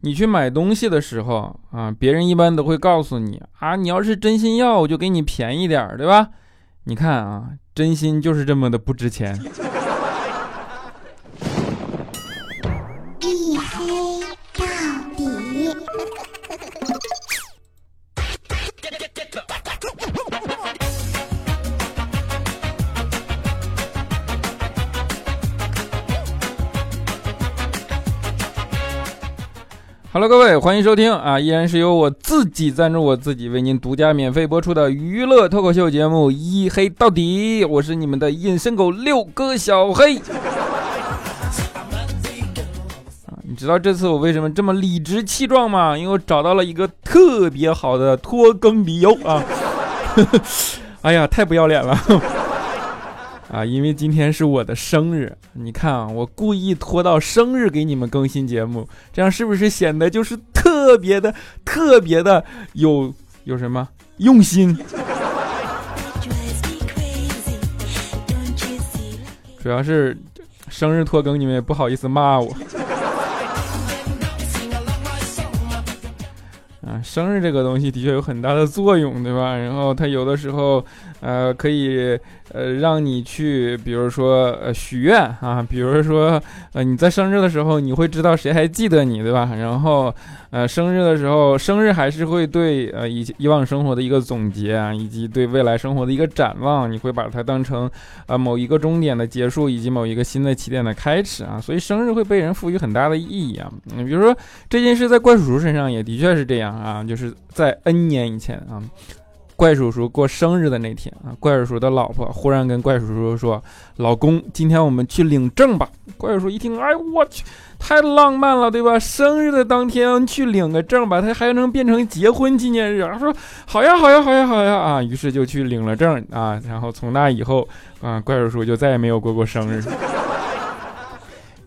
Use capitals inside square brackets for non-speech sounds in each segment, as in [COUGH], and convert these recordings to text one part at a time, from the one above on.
你去买东西的时候啊，别人一般都会告诉你啊，你要是真心要，我就给你便宜点儿，对吧？你看啊，真心就是这么的不值钱。Hello，各位，欢迎收听啊！依然是由我自己赞助我自己，为您独家免费播出的娱乐脱口秀节目《一黑到底》，我是你们的隐身狗六哥小黑。啊，你知道这次我为什么这么理直气壮吗？因为我找到了一个特别好的拖更理由啊！[LAUGHS] 哎呀，太不要脸了。啊，因为今天是我的生日，你看啊，我故意拖到生日给你们更新节目，这样是不是显得就是特别的、特别的有有什么用心？主要是生日拖更，你们也不好意思骂我。啊，生日这个东西的确有很大的作用，对吧？然后它有的时候，呃，可以。呃，让你去，比如说，呃，许愿啊，比如说，呃，你在生日的时候，你会知道谁还记得你，对吧？然后，呃，生日的时候，生日还是会对，呃，以以往生活的一个总结啊，以及对未来生活的一个展望，你会把它当成，呃，某一个终点的结束，以及某一个新的起点的开始啊。所以，生日会被人赋予很大的意义啊。你比如说，这件事在怪叔叔身上也的确是这样啊，就是在 N 年以前啊。怪叔叔过生日的那天啊，怪叔叔的老婆忽然跟怪叔叔说：“老公，今天我们去领证吧。”怪叔叔一听，哎，我去，太浪漫了，对吧？生日的当天去领个证吧，他还能变成结婚纪念日。他说：“好呀，好呀，好呀，好呀！”啊，于是就去领了证啊。然后从那以后啊，怪叔叔就再也没有过过生日。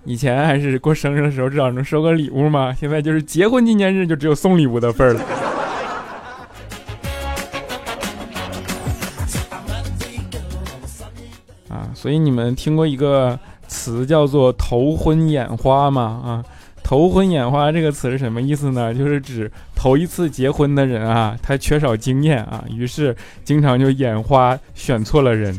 以前还是过生日的时候至少能收个礼物嘛，现在就是结婚纪念日就只有送礼物的份儿了。所以你们听过一个词叫做“头昏眼花”吗？啊，“头昏眼花”这个词是什么意思呢？就是指头一次结婚的人啊，他缺少经验啊，于是经常就眼花，选错了人。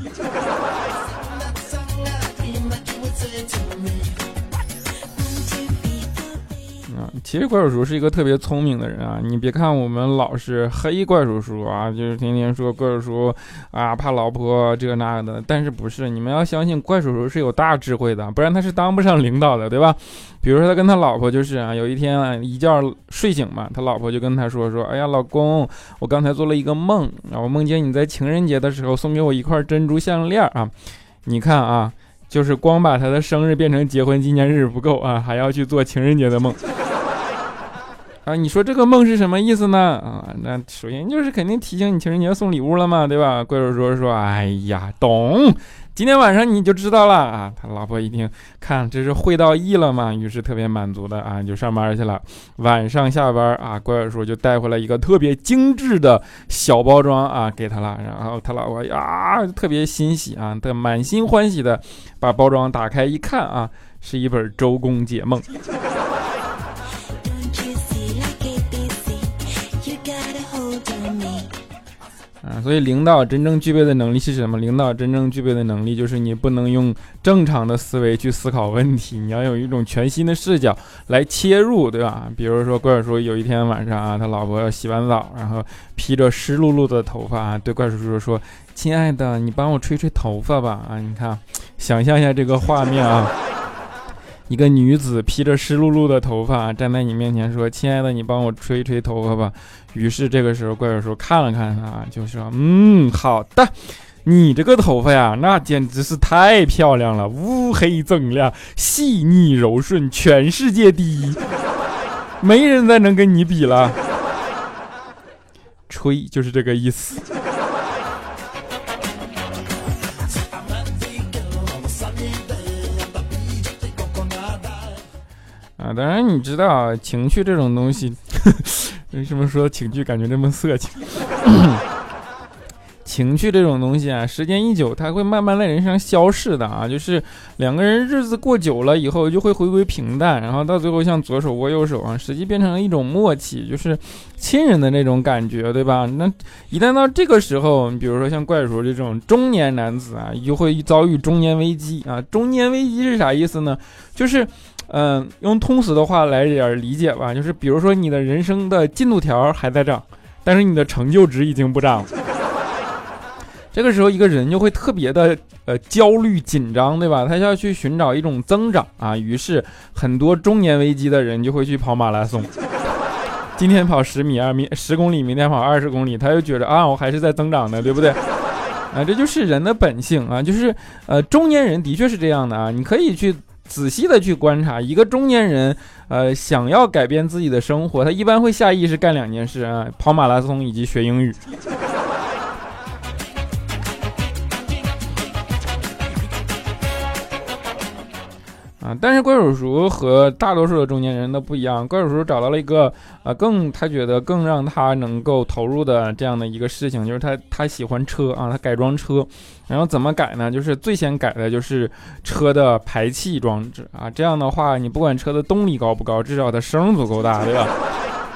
其实怪叔叔是一个特别聪明的人啊！你别看我们老是黑怪叔叔啊，就是天天说怪叔叔啊怕老婆这个那个的，但是不是？你们要相信怪叔叔是有大智慧的，不然他是当不上领导的，对吧？比如说他跟他老婆就是啊，有一天啊一觉睡醒嘛，他老婆就跟他说说：“哎呀，老公，我刚才做了一个梦啊，我梦见你在情人节的时候送给我一块珍珠项链啊，你看啊，就是光把他的生日变成结婚纪念日不够啊，还要去做情人节的梦。”啊，你说这个梦是什么意思呢？啊，那首先就是肯定提醒你情人节送礼物了嘛，对吧？怪叔叔说：“哎呀，懂，今天晚上你就知道了啊。”他老婆一听，看这是会到意了嘛，于是特别满足的啊，就上班去了。晚上下班啊，怪叔叔就带回来一个特别精致的小包装啊，给他了。然后他老婆呀，特别欣喜啊，他满心欢喜的把包装打开一看啊，是一本《周公解梦》。所以，领导真正具备的能力是什么？领导真正具备的能力就是你不能用正常的思维去思考问题，你要有一种全新的视角来切入，对吧？比如说，怪叔叔有一天晚上啊，他老婆洗完澡，然后披着湿漉漉的头发啊，对怪叔叔说：“亲爱的，你帮我吹吹头发吧。”啊，你看，想象一下这个画面啊。一个女子披着湿漉漉的头发站在你面前说：“亲爱的，你帮我吹吹头发吧。”于是这个时候，怪叔叔看了看她，就说：“嗯，好的，你这个头发呀，那简直是太漂亮了，乌黑锃亮，细腻柔顺，全世界第一，没人再能跟你比了。”吹就是这个意思。当然你知道情趣这种东西，[LAUGHS] 为什么说情趣感觉这么色情？[COUGHS] 情趣这种东西啊，时间一久，它会慢慢在人生消逝的啊。就是两个人日子过久了以后，就会回归平淡，然后到最后像左手握右手啊，实际变成了一种默契，就是亲人的那种感觉，对吧？那一旦到这个时候，比如说像怪叔这种中年男子啊，就会遭遇中年危机啊。中年危机是啥意思呢？就是，嗯，用通俗的话来点理解吧，就是比如说你的人生的进度条还在涨，但是你的成就值已经不涨了。这个时候，一个人就会特别的呃焦虑紧张，对吧？他要去寻找一种增长啊。于是，很多中年危机的人就会去跑马拉松。今天跑十米二米十公里，明天跑二十公里，他就觉得啊，我还是在增长的，对不对？啊，这就是人的本性啊。就是呃，中年人的确是这样的啊。你可以去仔细的去观察一个中年人，呃，想要改变自己的生活，他一般会下意识干两件事啊：跑马拉松以及学英语。但是怪叔叔和大多数的中年人都不一样，怪叔叔找到了一个呃更他觉得更让他能够投入的这样的一个事情，就是他他喜欢车啊，他改装车，然后怎么改呢？就是最先改的就是车的排气装置啊，这样的话你不管车的动力高不高，至少它声足够大，对吧？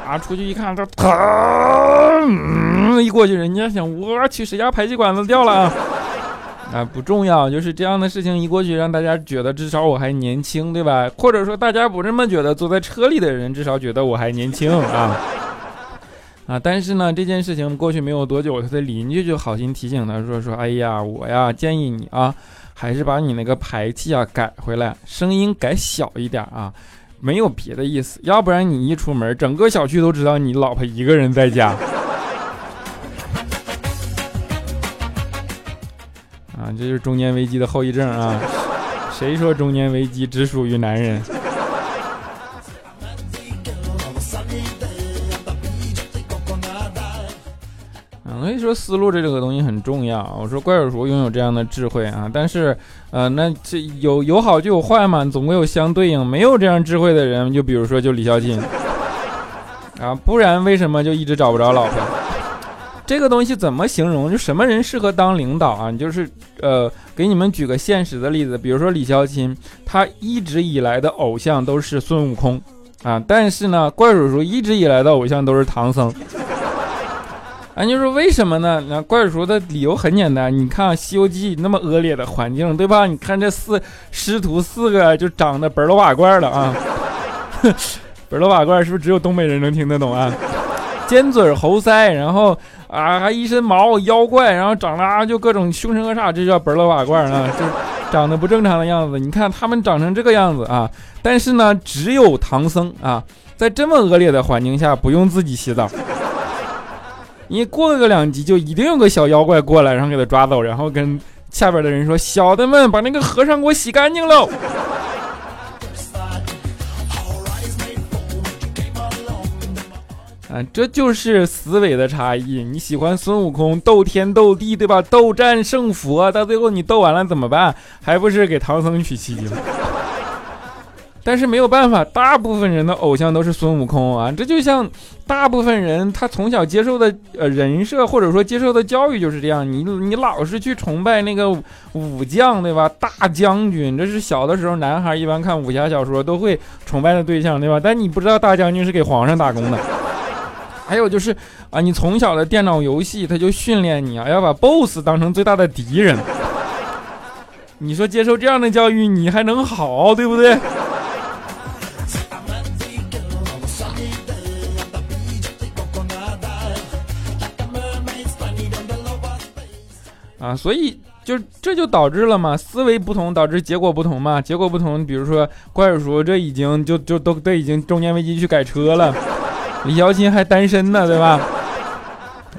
啊，出去一看它疼，一过去人家想我去谁家排气管子掉了啊？不重要，就是这样的事情一过去，让大家觉得至少我还年轻，对吧？或者说大家不这么觉得，坐在车里的人至少觉得我还年轻啊 [LAUGHS] 啊！但是呢，这件事情过去没有多久，他的邻居就好心提醒他说：“说哎呀，我呀建议你啊，还是把你那个排气啊改回来，声音改小一点啊，没有别的意思，要不然你一出门，整个小区都知道你老婆一个人在家。”啊，这就是中年危机的后遗症啊！谁说中年危机只属于男人？啊，所以说思路这个东西很重要。我说怪叔叔拥有这样的智慧啊，但是，呃，那这有有好就有坏嘛，总归有相对应。没有这样智慧的人，就比如说就李孝钦啊，不然为什么就一直找不着老婆？这个东西怎么形容？就什么人适合当领导啊？你就是呃，给你们举个现实的例子，比如说李孝钦，他一直以来的偶像都是孙悟空啊，但是呢，怪叔叔一直以来的偶像都是唐僧。啊，[LAUGHS] 你说为什么呢？那怪叔叔的理由很简单，你看《西游记》那么恶劣的环境，对吧？你看这四师徒四个就长得本儿瓦罐的啊，[LAUGHS] 本儿瓦罐是不是只有东北人能听得懂啊？尖嘴猴腮，然后。啊，还一身毛妖怪，然后长得啊就各种凶神恶煞，这叫本老瓦罐啊，就长得不正常的样子。你看他们长成这个样子啊，但是呢，只有唐僧啊，在这么恶劣的环境下不用自己洗澡，你过个两集就一定有个小妖怪过来，然后给他抓走，然后跟下边的人说：“小的们，把那个和尚给我洗干净喽。”啊，这就是思维的差异。你喜欢孙悟空斗天斗地，对吧？斗战胜佛，到最后你斗完了怎么办？还不是给唐僧娶妻了？[LAUGHS] 但是没有办法，大部分人的偶像都是孙悟空啊。这就像大部分人他从小接受的呃人设，或者说接受的教育就是这样。你你老是去崇拜那个武将，对吧？大将军，这是小的时候男孩一般看武侠小说都会崇拜的对象，对吧？但你不知道大将军是给皇上打工的。还有就是啊，你从小的电脑游戏，他就训练你啊，要把 BOSS 当成最大的敌人。你说接受这样的教育，你还能好，对不对？啊，所以就这就导致了嘛，思维不同导致结果不同嘛，结果不同，比如说怪叔叔这已经就就都都已经中年危机去改车了。李小琴还单身呢，对吧？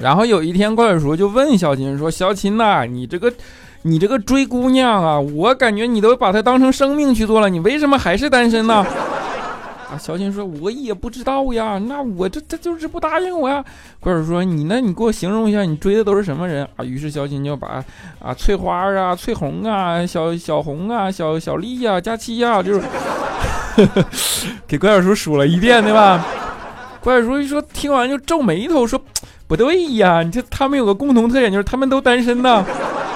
然后有一天，怪叔叔就问小琴说：“小琴呐，你这个，你这个追姑娘啊，我感觉你都把她当成生命去做了，你为什么还是单身呢？”啊，小琴说：“我也不知道呀，那我这这就是不答应我呀。”怪叔叔说：“你那你给我形容一下，你追的都是什么人啊？”于是小琴就把啊翠花啊、翠红啊、小小红啊、小小丽呀、佳期呀，就是 [LAUGHS] 给怪叔叔数了一遍，对吧？怪叔一说，听完就皱眉头，说：“ [TSK] 不对呀，你这他们有个共同特点，就是他们都单身呢。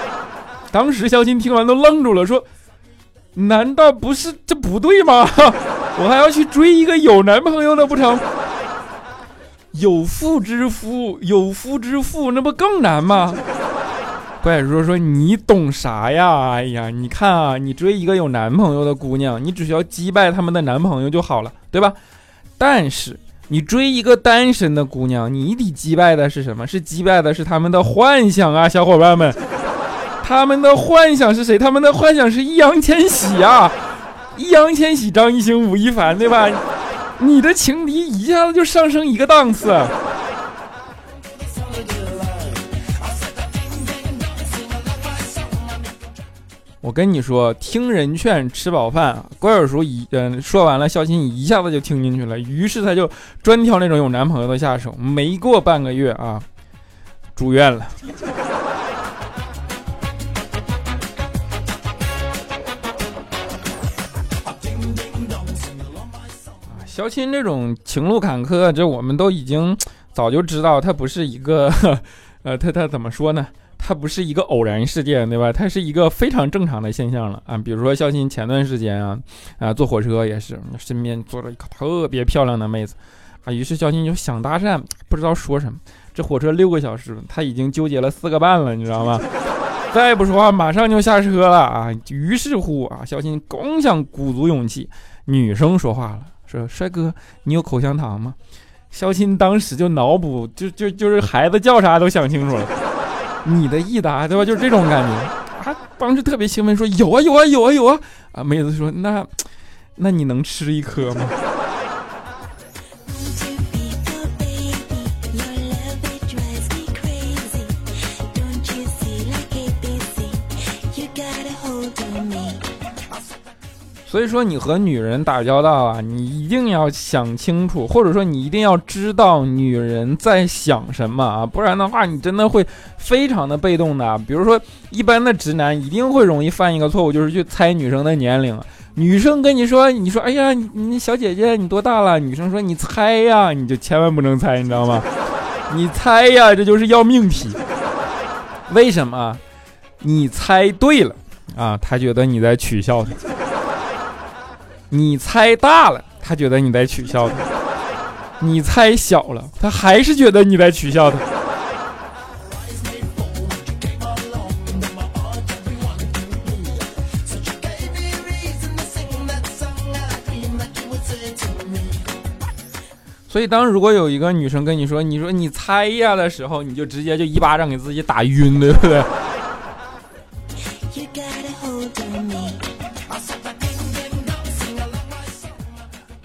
[LAUGHS] 当时肖钦听完都愣住了，说：“难道不是这不对吗？[LAUGHS] 我还要去追一个有男朋友的不成？[LAUGHS] 有妇之夫，有夫之妇，那不更难吗？”怪叔说：“你懂啥呀？哎呀，你看啊，你追一个有男朋友的姑娘，你只需要击败他们的男朋友就好了，对吧？但是。”你追一个单身的姑娘，你得击败的是什么？是击败的是他们的幻想啊，小伙伴们，[LAUGHS] 他们的幻想是谁？他们的幻想是易烊千玺啊，易烊千玺、张艺兴、吴亦凡，对吧？你的情敌一下子就上升一个档次。我跟你说，听人劝，吃饱饭。关尔叔一嗯说完了，肖钦一下子就听进去了，于是他就专挑那种有男朋友的下手。没过半个月啊，住院了。肖钦这种情路坎坷，这我们都已经早就知道，他不是一个，[LAUGHS] 呃，他他怎么说呢？它不是一个偶然事件，对吧？它是一个非常正常的现象了啊。比如说肖鑫前段时间啊，啊坐火车也是，身边坐着一个特别漂亮的妹子啊，于是肖鑫就想搭讪，不知道说什么。这火车六个小时，他已经纠结了四个半了，你知道吗？[LAUGHS] 再不说话，马上就下车了啊。于是乎啊，肖鑫刚想鼓足勇气，女生说话了，说：“帅哥，你有口香糖吗？”肖鑫当时就脑补，就就就是孩子叫啥都想清楚了。你的益达对吧？就是这种感觉啊！当时特别兴奋，说有啊有啊有啊有啊啊！妹子说那那你能吃一颗吗？所以说，你和女人打交道啊，你一定要想清楚，或者说你一定要知道女人在想什么啊，不然的话，你真的会非常的被动的。比如说，一般的直男一定会容易犯一个错误，就是去猜女生的年龄。女生跟你说，你说，哎呀，你你小姐姐你多大了？女生说你猜呀，你就千万不能猜，你知道吗？[LAUGHS] 你猜呀，这就是要命题。为什么？你猜对了啊，他觉得你在取笑他。你猜大了，他觉得你在取笑他；你猜小了，他还是觉得你在取笑他。所以，当如果有一个女生跟你说“你说你猜呀”的时候，你就直接就一巴掌给自己打晕，对不对？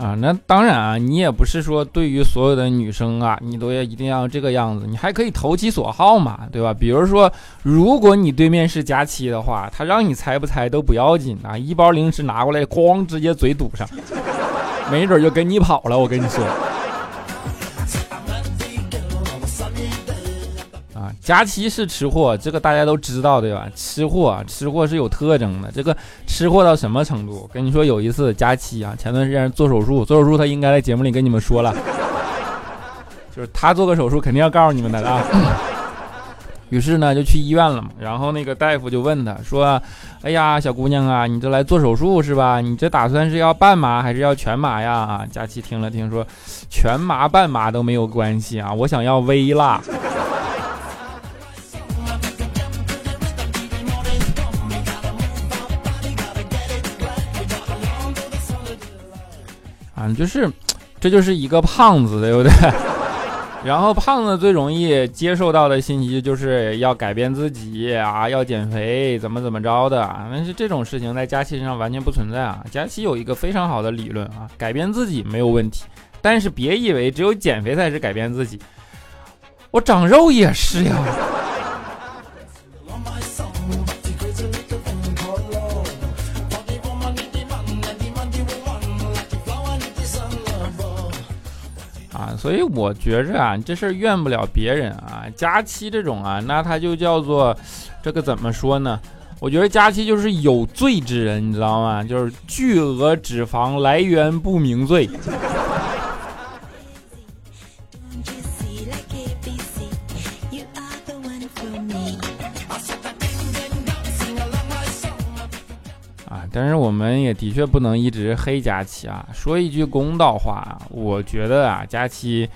啊，那当然啊，你也不是说对于所有的女生啊，你都要一定要这个样子，你还可以投其所好嘛，对吧？比如说，如果你对面是佳期的话，他让你猜不猜都不要紧啊，一包零食拿过来，咣，直接嘴堵上，没准就跟你跑了，我跟你说。佳期是吃货，这个大家都知道对吧？吃货，吃货是有特征的。这个吃货到什么程度？跟你说，有一次佳期啊，前段时间做手术，做手术他应该在节目里跟你们说了，[LAUGHS] 就是他做个手术肯定要告诉你们的啊。[COUGHS] 于是呢，就去医院了嘛。然后那个大夫就问他说：“哎呀，小姑娘啊，你这来做手术是吧？你这打算是要半麻还是要全麻呀？”，佳期听了听说，全麻半麻都没有关系啊，我想要微辣。就是，这就是一个胖子，对不对？[LAUGHS] 然后胖子最容易接受到的信息就是要改变自己啊，要减肥，怎么怎么着的。但是这种事情在佳琪身上完全不存在啊。佳琪有一个非常好的理论啊，改变自己没有问题，但是别以为只有减肥才是改变自己，我长肉也是呀。所以我觉着啊，这事儿怨不了别人啊。佳期这种啊，那他就叫做这个怎么说呢？我觉得佳期就是有罪之人，你知道吗？就是巨额脂肪来源不明罪。但是我们也的确不能一直黑佳琪啊。说一句公道话，我觉得啊，佳琪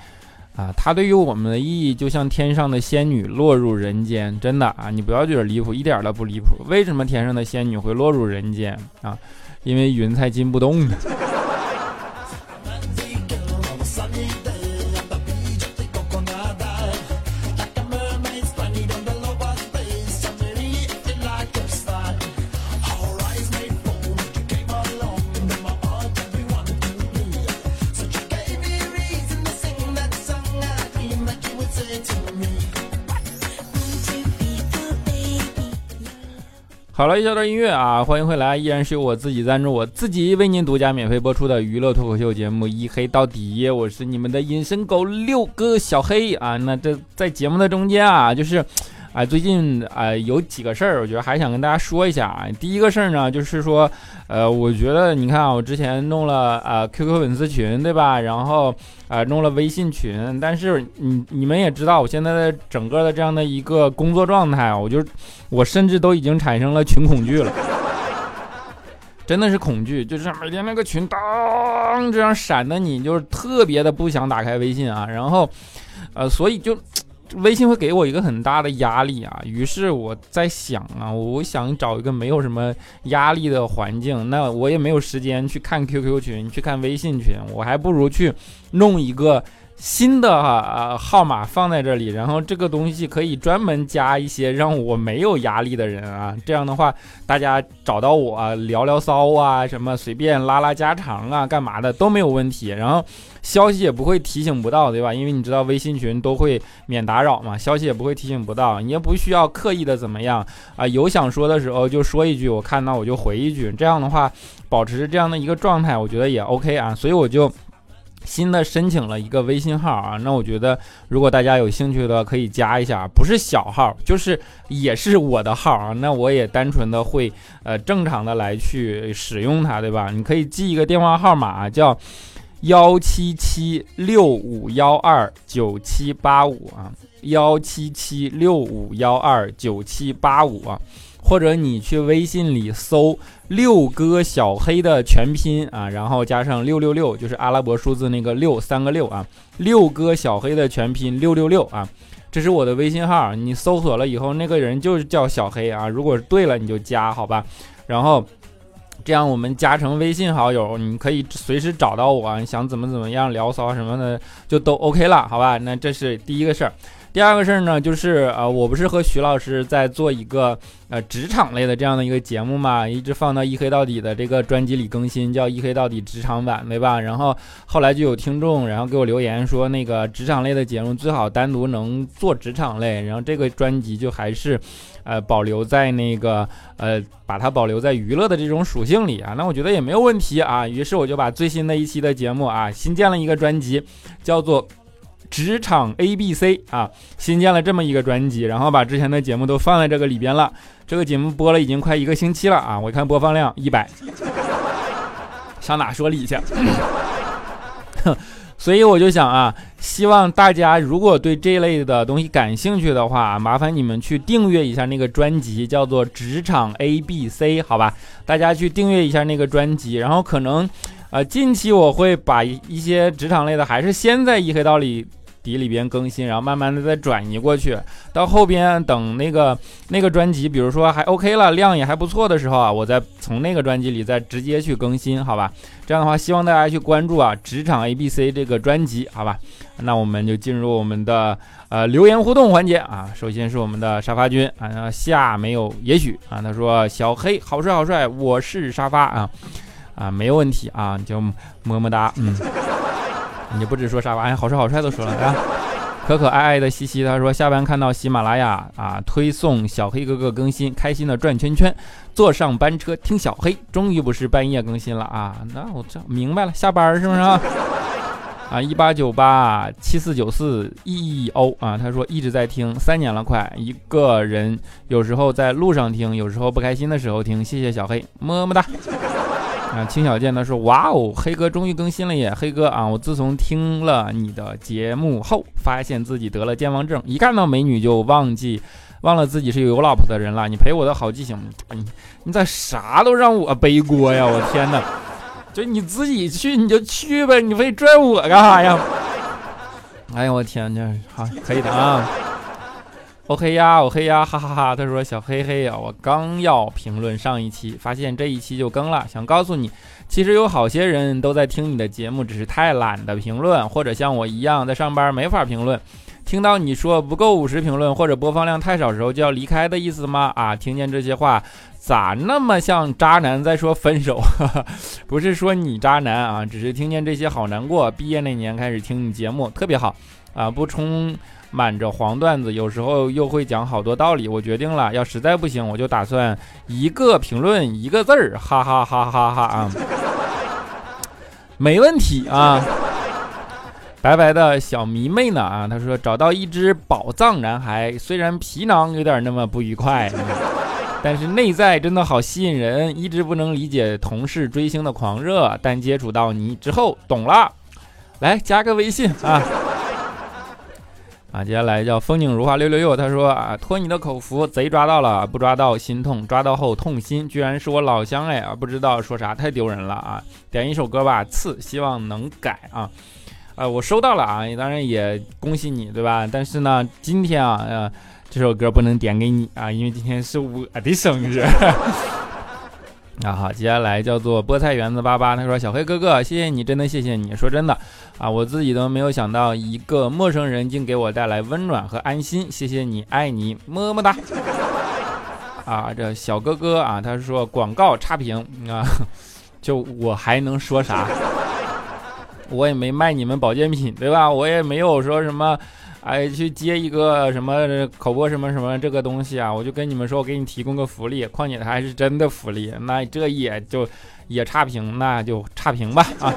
啊，它对于我们的意义就像天上的仙女落入人间，真的啊，你不要觉得离谱，一点都不离谱。为什么天上的仙女会落入人间啊？因为云彩进不动好了，一小段音乐啊，欢迎回来，依然是由我自己赞助，我自己为您独家免费播出的娱乐脱口秀节目《一黑到底》，我是你们的隐身狗六哥小黑啊。那这在节目的中间啊，就是。啊，最近啊有几个事儿，我觉得还想跟大家说一下啊。第一个事儿呢，就是说，呃，我觉得你看啊，我之前弄了啊 QQ 粉丝群，对吧？然后啊弄了微信群，但是你你们也知道，我现在的整个的这样的一个工作状态，我就我甚至都已经产生了群恐惧了，真的是恐惧，就是每天那个群当这样闪的，你就是特别的不想打开微信啊。然后，呃，所以就。微信会给我一个很大的压力啊，于是我在想啊，我想找一个没有什么压力的环境，那我也没有时间去看 QQ 群，去看微信群，我还不如去弄一个。新的哈号码放在这里，然后这个东西可以专门加一些让我没有压力的人啊，这样的话大家找到我聊聊骚啊，什么随便拉拉家常啊，干嘛的都没有问题，然后消息也不会提醒不到，对吧？因为你知道微信群都会免打扰嘛，消息也不会提醒不到，你也不需要刻意的怎么样啊，有想说的时候就说一句，我看到我就回一句，这样的话保持这样的一个状态，我觉得也 OK 啊，所以我就。新的申请了一个微信号啊，那我觉得如果大家有兴趣的可以加一下，不是小号，就是也是我的号啊，那我也单纯的会呃正常的来去使用它，对吧？你可以记一个电话号码叫幺七七六五幺二九七八五啊，幺七七六五幺二九七八五啊。或者你去微信里搜“六哥小黑”的全拼啊，然后加上六六六，就是阿拉伯数字那个六三个六啊，六哥小黑的全拼六六六啊，这是我的微信号，你搜索了以后，那个人就是叫小黑啊。如果对了，你就加好吧，然后这样我们加成微信好友，你可以随时找到我，想怎么怎么样聊骚什么的就都 OK 了，好吧？那这是第一个事儿。第二个事儿呢，就是呃，我不是和徐老师在做一个呃职场类的这样的一个节目嘛，一直放到一黑到底的这个专辑里更新，叫一黑到底职场版，对吧？然后后来就有听众，然后给我留言说，那个职场类的节目最好单独能做职场类，然后这个专辑就还是，呃，保留在那个呃，把它保留在娱乐的这种属性里啊。那我觉得也没有问题啊。于是我就把最新的一期的节目啊，新建了一个专辑，叫做。职场 A B C 啊，新建了这么一个专辑，然后把之前的节目都放在这个里边了。这个节目播了已经快一个星期了啊，我看播放量一百，上哪说理去？哼 [LAUGHS] 所以我就想啊，希望大家如果对这类的东西感兴趣的话，麻烦你们去订阅一下那个专辑，叫做职场 A B C，好吧？大家去订阅一下那个专辑，然后可能，呃，近期我会把一些职场类的，还是先在一黑道里。底里边更新，然后慢慢的再转移过去，到后边等那个那个专辑，比如说还 OK 了，量也还不错的时候啊，我再从那个专辑里再直接去更新，好吧？这样的话，希望大家去关注啊，职场 ABC 这个专辑，好吧？那我们就进入我们的呃留言互动环节啊。首先是我们的沙发君啊，下没有也许啊，他说小黑好帅好帅，我是沙发啊啊，没有问题啊，就么么哒，嗯。你不止说沙发，哎，好帅好帅都说了啊！[LAUGHS] 可可爱爱的西西，他说下班看到喜马拉雅啊推送小黑哥哥更新，开心的转圈圈，坐上班车听小黑，终于不是半夜更新了啊！那我这明白了，下班是不是啊？[LAUGHS] 啊，一八九八七四九四 E O 啊，他说一直在听，三年了快，一个人有时候在路上听，有时候不开心的时候听，谢谢小黑，么么哒。啊，青小健他说：“哇哦，黑哥终于更新了耶！黑哥啊，我自从听了你的节目后，发现自己得了健忘症，一看到美女就忘记，忘了自己是有老婆的人了。你陪我的好记性，你你咋啥都让我背锅呀？我天哪！就你自己去你就去呗，你非拽我干啥呀？哎呀，我天，这好可以的啊。”我黑呀，我黑呀，哈哈哈！他说：“小黑黑呀，我刚要评论上一期，发现这一期就更了。想告诉你，其实有好些人都在听你的节目，只是太懒得评论，或者像我一样在上班没法评论。听到你说不够五十评论或者播放量太少时候就要离开的意思吗？啊，听见这些话咋那么像渣男在说分手？[LAUGHS] 不是说你渣男啊，只是听见这些好难过。毕业那年开始听你节目，特别好啊，不充。”满着黄段子，有时候又会讲好多道理。我决定了，要实在不行，我就打算一个评论一个字儿，哈哈哈哈哈啊！没问题啊！白白的小迷妹呢啊，他说找到一只宝藏男孩，虽然皮囊有点那么不愉快，但是内在真的好吸引人。一直不能理解同事追星的狂热，但接触到你之后懂了。来加个微信啊！啊，接下来叫风景如画六六六，他说啊，托你的口福，贼抓到了，不抓到心痛，抓到后痛心，居然是我老乡哎啊，不知道说啥，太丢人了啊！点一首歌吧，刺，希望能改啊，呃，我收到了啊，当然也恭喜你，对吧？但是呢，今天啊，呃，这首歌不能点给你啊，因为今天是我的生日。[LAUGHS] 啊好，接下来叫做菠菜园子八八，他说小黑哥哥，谢谢你，真的谢谢你。说真的，啊，我自己都没有想到一个陌生人竟给我带来温暖和安心，谢谢你，爱你，么么哒。啊，这小哥哥啊，他说广告差评啊，[LAUGHS] 就我还能说啥？我也没卖你们保健品，对吧？我也没有说什么。哎，去接一个什么口播什么什么这个东西啊？我就跟你们说，我给你提供个福利，况且它还是真的福利，那这也就也差评，那就差评吧啊！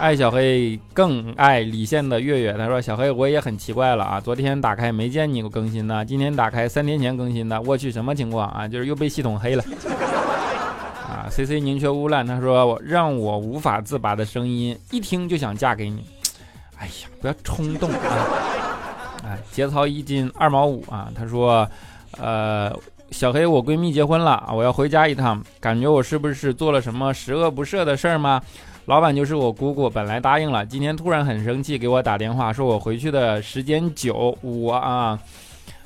爱 [LAUGHS] 小黑更爱李现的月月，他说小黑我也很奇怪了啊，昨天打开没见你更新呢，今天打开三天前更新的，我去什么情况啊？就是又被系统黑了 [LAUGHS] 啊！C C 宁缺毋滥，他说我让我无法自拔的声音，一听就想嫁给你。哎呀，不要冲动啊！哎，节操一斤二毛五啊！他说，呃，小黑，我闺蜜结婚了，我要回家一趟，感觉我是不是做了什么十恶不赦的事儿吗？老板就是我姑姑，本来答应了，今天突然很生气，给我打电话说我回去的时间久。我啊，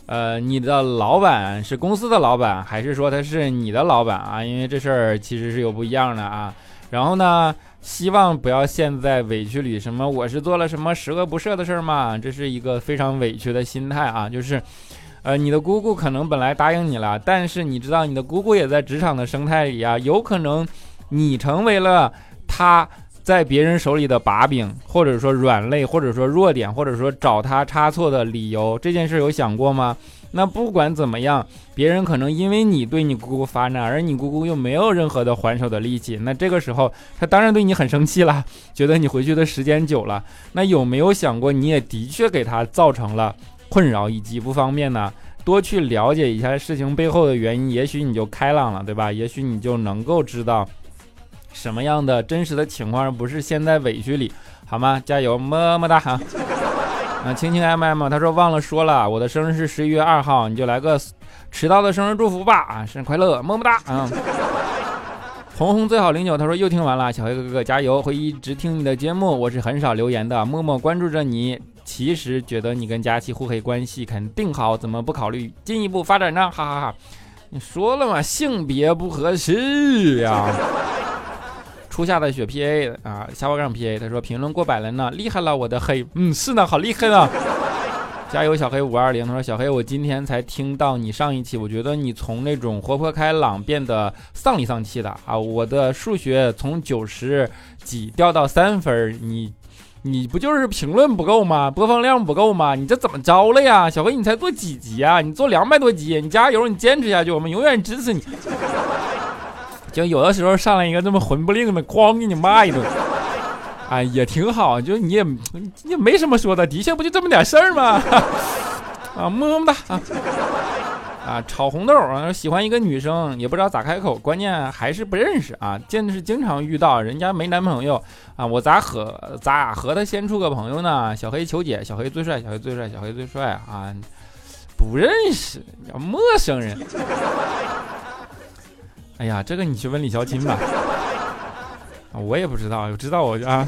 呃，你的老板是公司的老板，还是说他是你的老板啊？因为这事儿其实是有不一样的啊。然后呢？希望不要陷在委屈里。什么？我是做了什么十恶不赦的事儿吗？这是一个非常委屈的心态啊！就是，呃，你的姑姑可能本来答应你了，但是你知道，你的姑姑也在职场的生态里啊，有可能你成为了她在别人手里的把柄，或者说软肋，或者说弱点，或者说找他差错的理由。这件事有想过吗？那不管怎么样，别人可能因为你对你姑姑发难，而你姑姑又没有任何的还手的力气，那这个时候他当然对你很生气了，觉得你回去的时间久了。那有没有想过，你也的确给他造成了困扰以及不方便呢？多去了解一下事情背后的原因，也许你就开朗了，对吧？也许你就能够知道什么样的真实的情况，而不是陷在委屈里，好吗？加油，么么哒哈。啊，青青 M M，他说忘了说了，我的生日是十一月二号，你就来个迟到的生日祝福吧！啊，生日快乐，么么哒！啊，[LAUGHS] 红红最好零九，他说又听完了，小黑哥哥加油，会一直听你的节目，我是很少留言的，默默关注着你。其实觉得你跟佳琪互黑关系肯定好，怎么不考虑进一步发展呢？哈哈哈！你说了嘛，性别不合适呀。初夏的雪 P A 啊，下巴杠 P A，他说评论过百了呢，厉害了我的黑，嗯，是呢，好厉害呢，[LAUGHS] 加油小黑五二零，他说小黑，我今天才听到你上一期，我觉得你从那种活泼开朗变得丧里丧气的啊，我的数学从九十几掉到三分，你你不就是评论不够吗？播放量不够吗？你这怎么着了呀？小黑你才做几集啊？你做两百多集，你加油，你坚持下去，我们永远支持你。就有的时候上来一个这么混不吝的，咣给你骂一顿，哎，也挺好。就你也你也没什么说的，的确不就这么点事儿吗？[LAUGHS] 啊，么么哒啊！啊，炒红豆啊，喜欢一个女生也不知道咋开口，关键还是不认识啊，见的是经常遇到，人家没男朋友啊，我咋和咋和他先处个朋友呢？小黑求解，小黑最帅，小黑最帅，小黑最帅啊！不认识，叫陌生人。哎呀，这个你去问李小青吧，我也不知道，我知道我啊。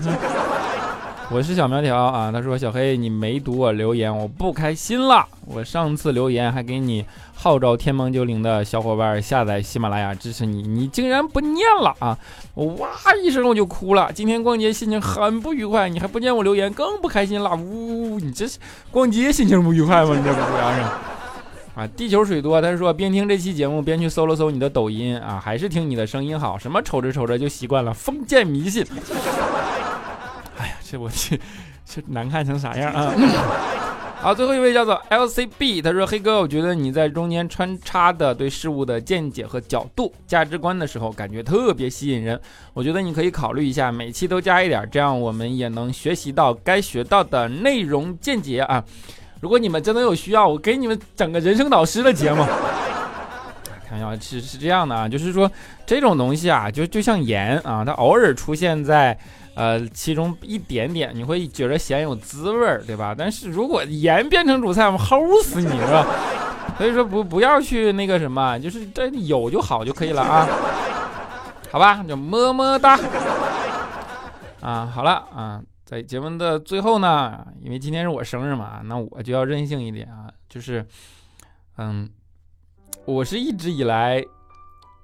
我是小苗条啊，他说小黑你没读我留言，我不开心了。我上次留言还给你号召天猫精灵的小伙伴下载喜马拉雅支持你，你竟然不念了啊！我哇一声我就哭了。今天逛街心情很不愉快，你还不念我留言，更不开心了。呜，你这是逛街心情不愉快吗？你这不是啊？地球水多，他说边听这期节目边去搜了搜你的抖音啊，还是听你的声音好。什么瞅着瞅着就习惯了封建迷信。[LAUGHS] 哎呀这我去，这难看成啥样啊？[LAUGHS] 好，最后一位叫做 LCB，他说：“黑哥，我觉得你在中间穿插的对事物的见解和角度、价值观的时候，感觉特别吸引人。我觉得你可以考虑一下，每期都加一点，这样我们也能学习到该学到的内容见解啊。如果你们真的有需要，我给你们整个人生导师的节目。[LAUGHS] 开玩笑，是是这样的啊，就是说这种东西啊，就就像盐啊，它偶尔出现在。”呃，其中一点点你会觉得咸有滋味儿，对吧？但是如果盐变成主菜，我们齁死你，是吧？[LAUGHS] 所以说不不要去那个什么，就是这有就好就可以了啊，好吧？就么么哒啊，好了啊，在节目的最后呢，因为今天是我生日嘛，那我就要任性一点啊，就是嗯，我是一直以来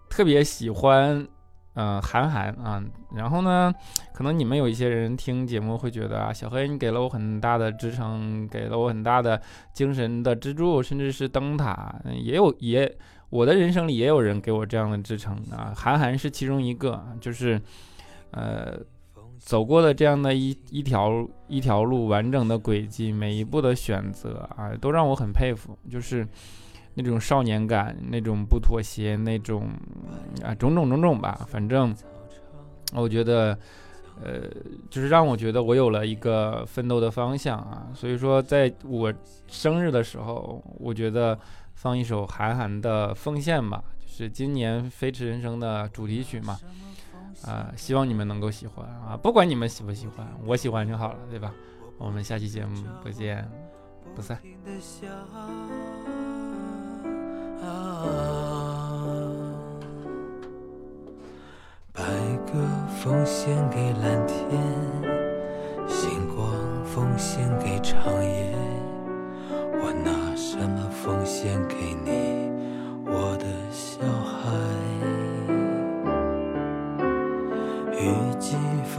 特别喜欢。嗯，韩寒啊，然后呢，可能你们有一些人听节目会觉得啊，小黑你给了我很大的支撑，给了我很大的精神的支柱，甚至是灯塔，也有也我的人生里也有人给我这样的支撑啊，韩寒是其中一个，就是呃走过的这样的一一条一条路完整的轨迹，每一步的选择啊，都让我很佩服，就是。那种少年感，那种不妥协，那种啊，种种种种吧。反正我觉得，呃，就是让我觉得我有了一个奋斗的方向啊。所以说，在我生日的时候，我觉得放一首韩寒的《奉献》吧，就是今年《飞驰人生》的主题曲嘛。啊，希望你们能够喜欢啊，不管你们喜不喜欢，我喜欢就好了，对吧？我们下期节目不见不散。白鸽奉献给蓝天，星光奉献给长夜。我拿什么奉献给你，我的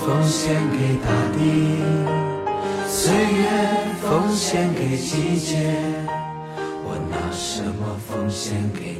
奉献给大地，岁月奉献给季节，我拿什么奉献给？